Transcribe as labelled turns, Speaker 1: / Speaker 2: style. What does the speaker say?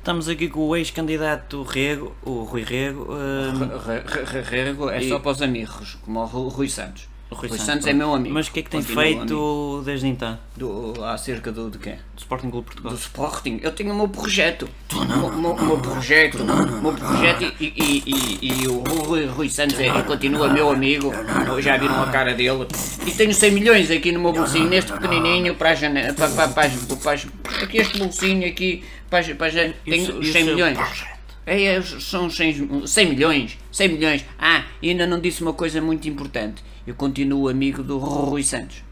Speaker 1: Estamos aqui com o ex-candidato Rego, o Rui Rego.
Speaker 2: Re- re- re- Rego é
Speaker 1: E-
Speaker 2: só para os amigos, como o Ru- Rui Santos.
Speaker 1: o
Speaker 2: Rui,
Speaker 1: Santos,
Speaker 2: Santos é meu amigo.
Speaker 1: Mas o que é que tem
Speaker 2: Continua
Speaker 1: feito desde então?
Speaker 2: Do, acerca do, de quê?
Speaker 1: Do Sporting Clube Portugal?
Speaker 2: Do Sporting. Eu tenho o meu projeto. O meu, o meu projeto. O meu projeto e, e, e, e o Rui, Rui Santos é, continua meu amigo. Já viram a cara dele. E tenho 100 milhões aqui no meu bolsinho, neste pequenininho, para a janela. Para, para, para, para, as- aqui este bolsinho aqui. Para, para, tenho
Speaker 1: Isso-
Speaker 2: os
Speaker 1: isso
Speaker 2: 100
Speaker 1: é
Speaker 2: milhões. É, é, são 100, 100 milhões, 100 milhões. Ah, e ainda não disse uma coisa muito importante. Eu continuo amigo do Rui Santos.